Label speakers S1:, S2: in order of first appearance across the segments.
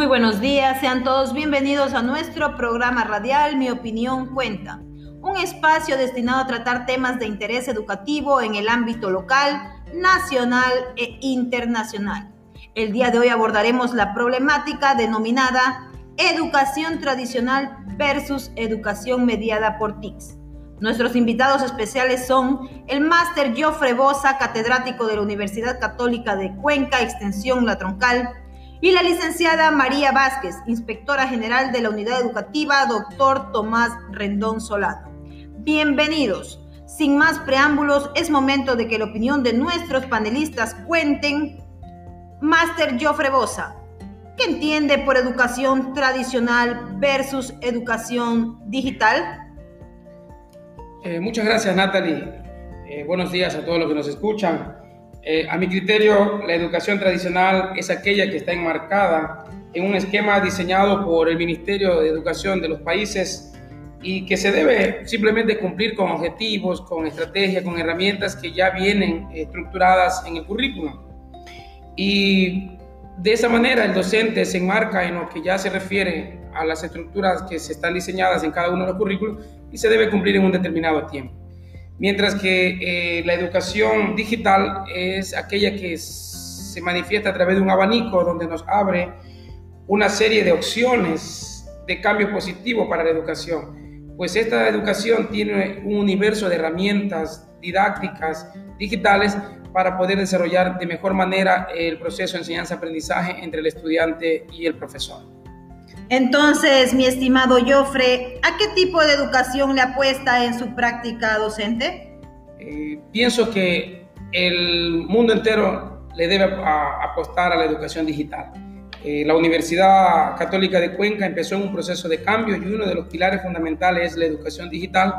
S1: Muy buenos días, sean todos bienvenidos a nuestro programa radial Mi opinión cuenta, un espacio destinado a tratar temas de interés educativo en el ámbito local, nacional e internacional. El día de hoy abordaremos la problemática denominada educación tradicional versus educación mediada por TICS. Nuestros invitados especiales son el máster Jofre Bosa, catedrático de la Universidad Católica de Cuenca, Extensión La Troncal, y la licenciada María Vázquez, inspectora general de la Unidad Educativa, doctor Tomás Rendón Solano. Bienvenidos. Sin más preámbulos, es momento de que la opinión de nuestros panelistas cuenten. Máster Jofre Bosa, ¿qué entiende por educación tradicional versus educación digital?
S2: Eh, muchas gracias, Natalie. Eh, buenos días a todos los que nos escuchan. Eh, a mi criterio, la educación tradicional es aquella que está enmarcada en un esquema diseñado por el Ministerio de Educación de los países y que se debe simplemente cumplir con objetivos, con estrategias, con herramientas que ya vienen estructuradas en el currículum. Y de esa manera el docente se enmarca en lo que ya se refiere a las estructuras que se están diseñadas en cada uno de los currículos y se debe cumplir en un determinado tiempo mientras que eh, la educación digital es aquella que se manifiesta a través de un abanico donde nos abre una serie de opciones de cambio positivo para la educación. Pues esta educación tiene un universo de herramientas didácticas digitales para poder desarrollar de mejor manera el proceso de enseñanza-aprendizaje entre el estudiante y el profesor.
S1: Entonces, mi estimado Joffre, ¿a qué tipo de educación le apuesta en su práctica docente?
S2: Eh, pienso que el mundo entero le debe apostar a la educación digital. Eh, la Universidad Católica de Cuenca empezó en un proceso de cambio y uno de los pilares fundamentales es la educación digital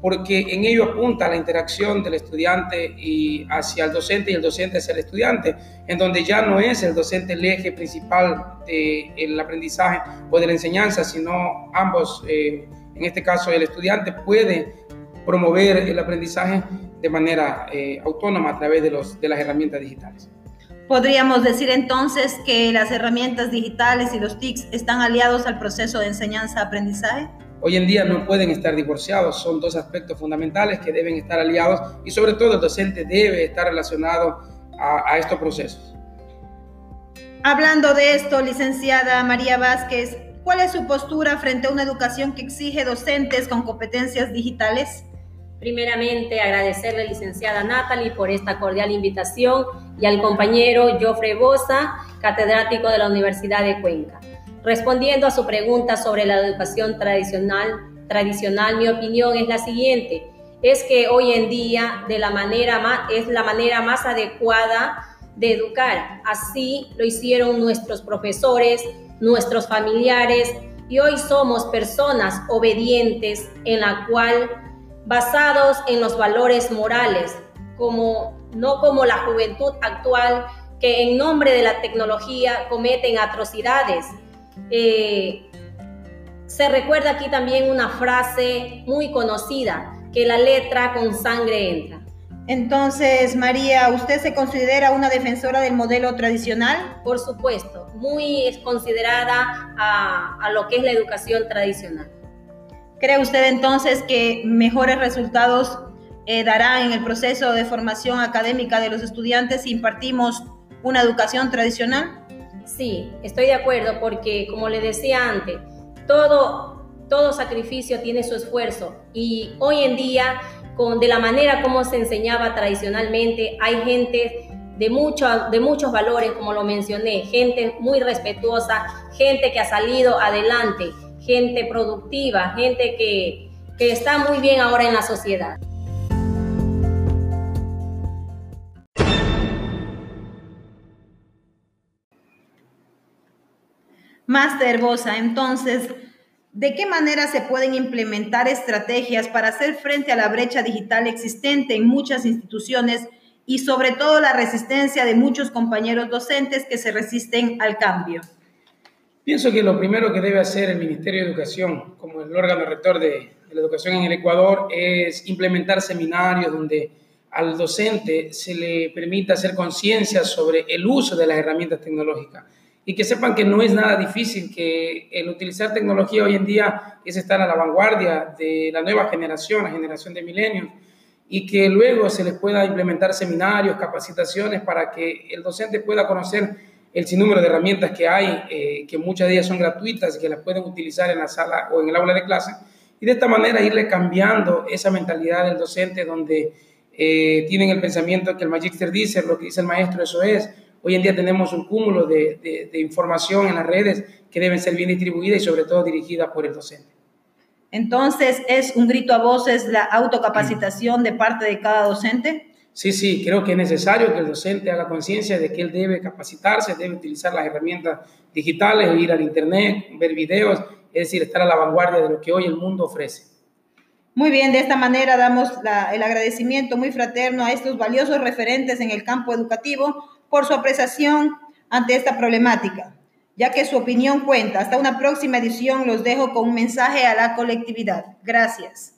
S2: porque en ello apunta la interacción del estudiante y hacia el docente y el docente hacia el estudiante, en donde ya no es el docente el eje principal del aprendizaje o de la enseñanza, sino ambos, eh, en este caso el estudiante puede promover el aprendizaje de manera eh, autónoma a través de, los, de las herramientas digitales.
S1: Podríamos decir entonces que las herramientas digitales y los TICs están aliados al proceso de enseñanza-aprendizaje.
S2: Hoy en día no pueden estar divorciados, son dos aspectos fundamentales que deben estar aliados y sobre todo el docente debe estar relacionado a, estos procesos.
S1: Hablando de esto, licenciada María Vázquez, ¿cuál es su postura frente a una educación que exige docentes con competencias digitales?
S3: Primeramente, agradecerle, licenciada Natalie, por esta cordial invitación y al compañero Jofre Bosa, catedrático de la Universidad de Cuenca. Respondiendo a su pregunta sobre la educación tradicional, tradicional, mi opinión es la siguiente, es que hoy en día de la manera más, es la manera más adecuada de educar. Así lo hicieron nuestros profesores, nuestros familiares y hoy somos personas obedientes en la cual basados en los valores morales, como no como la juventud actual que en nombre de la tecnología cometen atrocidades eh, se recuerda aquí también una frase muy conocida, que la letra con sangre entra.
S1: Entonces, María, ¿usted se considera una defensora del modelo tradicional?
S3: Por supuesto, muy considerada a, lo que es la educación tradicional.
S1: ¿Cree usted entonces que mejores resultados eh, dará en el proceso de formación académica de los estudiantes si impartimos una educación tradicional?
S3: Sí, estoy de acuerdo porque, como le decía antes, todo, todo sacrificio tiene su esfuerzo y hoy en día, con, de la manera como se enseñaba tradicionalmente, hay gente de, mucho, de muchos valores, como lo mencioné, gente muy respetuosa, gente que ha salido adelante, gente productiva, gente que, que está muy bien ahora en la sociedad.
S1: Master Bosa, entonces, ¿de qué manera se pueden implementar estrategias para hacer frente a la brecha digital existente en muchas instituciones y sobre todo la resistencia de muchos compañeros docentes que se resisten al cambio?
S2: Pienso que lo primero que debe hacer el Ministerio de Educación, como el órgano rector de, la educación en el Ecuador, es implementar seminarios donde al docente se le permita hacer conciencia sobre el uso de las herramientas tecnológicas y que sepan que no es nada difícil, que el utilizar tecnología hoy en día es estar a la vanguardia de la nueva generación, la generación de milenios, y que luego se les pueda implementar seminarios, capacitaciones para que el docente pueda conocer el sinnúmero de herramientas que hay, eh, que muchas de ellas son gratuitas y que las pueden utilizar en la sala o en el aula de clase, y de esta manera irle cambiando esa mentalidad del docente donde eh, tienen el pensamiento que el magister dice, lo que dice el maestro, eso es. Hoy en día tenemos un cúmulo de, de información en las redes que deben ser bien distribuidas y sobre todo dirigidas por el docente.
S1: Entonces, ¿es un grito a voces la autocapacitación de parte de cada docente?
S2: Sí, sí, creo que es necesario que el docente haga conciencia de que él debe capacitarse, debe utilizar las herramientas digitales, ir al Internet, ver videos, es decir, estar a la vanguardia de lo que hoy el mundo ofrece.
S1: Muy bien, de esta manera damos el agradecimiento muy fraterno a estos valiosos referentes en el campo educativo por su apreciación ante esta problemática ya que su opinión cuenta. Hasta una próxima edición los dejo con un mensaje a la colectividad. Gracias.